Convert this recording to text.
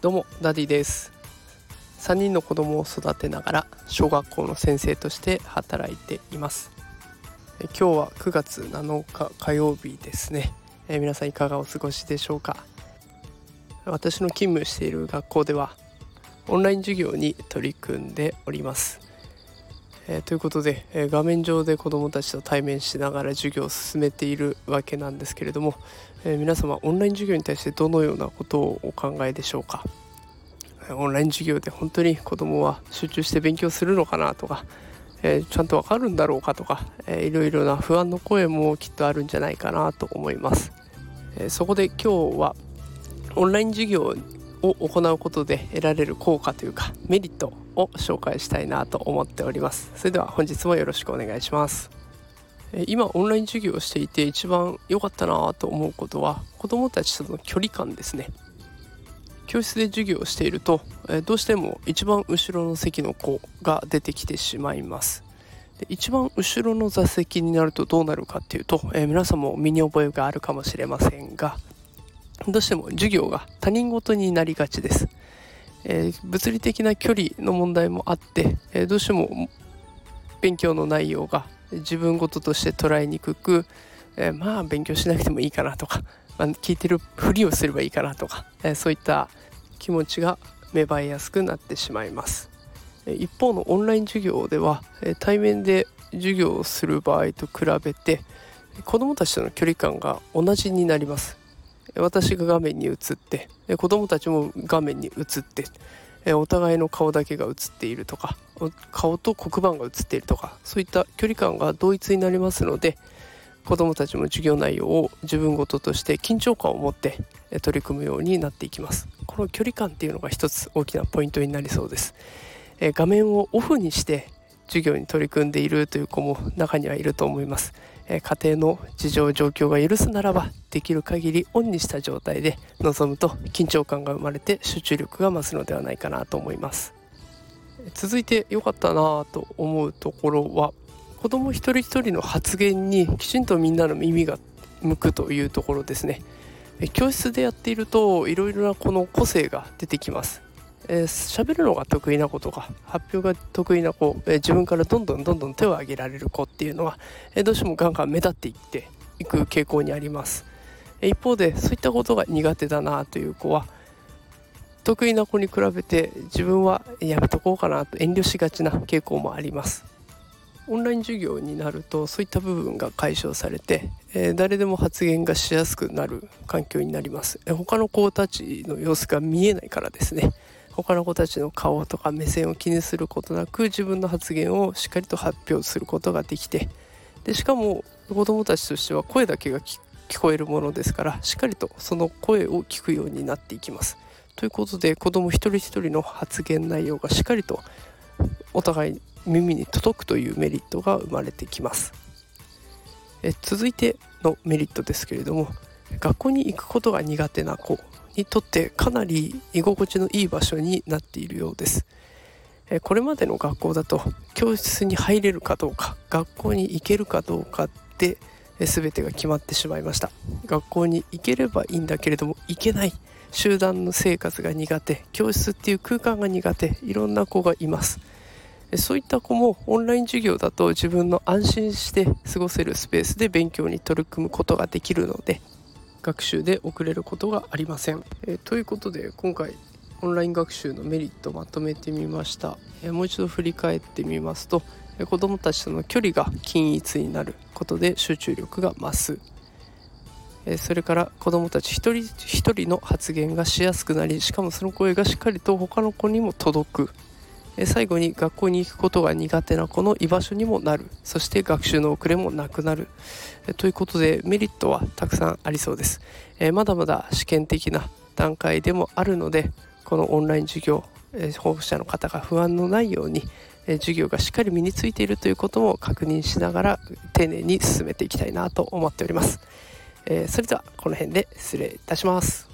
どうもダディです。3人の子供を育てながら小学校の先生として働いています。今日は9月7日火曜日ですね。え皆さんいかがお過ごしでしょうか？私の勤務している学校ではオンライン授業に取り組んでおります。えー、ということで、えー、画面上で子どもたちと対面しながら授業を進めているわけなんですけれども、えー、皆様オンライン授業に対してどのようなことをお考えでしょうか？オンライン授業で本当に子どもは集中して勉強するのかなとか、えちゃんとわかるんだろうかとか、えいろいろな不安の声もきっとあるんじゃないかなと思います、えそこで今日はオンライン授業を行うことで得られる効果というかメリットを紹介したいなと思っております。それでは本日もよろしくお願いします。今オンライン授業をしていて一番良かったなと思うことは子どもたちとの距離感ですね。教室で授業をしているとどうしても一番後ろの席の子が出てきてしまいます。で一番後ろの座席になるとどうなるかっていうと、えー、皆さんも身に覚えがあるかもしれませんがどうしても授業が他人事になりがちです。えー、物理的な距離の問題もあって、えー、どうしても勉強の内容が自分事として捉えにくく、えー、まあ勉強しなくてもいいかなとか、まあ、聞いてるふりをすればいいかなとか、えそういった気持ちが芽生えやすくなってしまいます。一方のオンライン授業では対面で授業をする場合と比べて子どもたちとの距離感が同じになります私が画面に映って子供たちも画面に映ってお互いの顔だけが映っているとか顔と黒板が映っているとかそういった距離感が同一になりますので子どもたちも授業内容を自分事として緊張感を持って取り組むようになっていきます。この距離感っていうのが一つ大きなポイントになりそうです。画面をオフにして授業に取り組んでいるという子も中にはいると思います。え家庭の事情状況が許すならばできる限りオンにした状態で臨むと緊張感が生まれて集中力が増すのではないかなと思います。続いて良かったなと思うところは子ども一人一人の発言にきちんとみんなの耳が向くというところですね。教室でやっているといろいろなこの個性が出てきます。えー、喋るのが得意な子とか発表が得意な子、えー、自分からどんどんどんどん手を挙げられる子っていうのは、えー、どうしてもガンガン目立っていっていく傾向にあります、え一方でそういったことが苦手だなという子は得意な子に比べて自分はやめとこうかなと遠慮しがちな傾向もあります。オンライン授業になるとそういった部分が解消されて、えー、誰でも発言がしやすくなる環境になります、えー、他の子たちの様子が見えないからですね。他の子たちの顔とか目線を気にすることなく自分の発言をしっかりと発表することができてでしかも子どもたちとしては声だけが聞こえるものですからしっかりとその声を聞くようになっていきます。ということで子ども一人一人の発言内容がしっかりとお互い耳に届くというメリットが生まれてきます。え続いてのメリットですけれども学校に行くことが苦手な子にとってかなり居心地のいい場所になっているようです。これまでの学校だと教室に入れるかどうか学校に行けるかどうかで全てが決まってしまいました。学校に行ければいいんだけれども行けない。集団の生活が苦手。教室っていう空間が苦手。いろんな子がいます。そういった子もオンライン授業だと自分の安心して過ごせるスペースで勉強に取り組むことができるので学習で遅れることがありません。えー、ということで今回オンライン学習のメリットをまとめてみました、えー、もう一度振り返ってみますと、えー、子どもたちとの距離が均一になることで集中力が増す、えそれから子どもたち一人一人の発言がしやすくなりしかもその声がしっかりと他の子にも届く。最後に学校に行くことが苦手な子の居場所にもなる。そして学習の遅れもなくなる。ということでメリットはたくさんありそうです。まだまだ試験的な段階でもあるのでこのオンライン授業保護者の方が不安のないように授業がしっかり身についているということも確認しながら丁寧に進めていきたいなと思っております。それではこの辺で失礼いたします。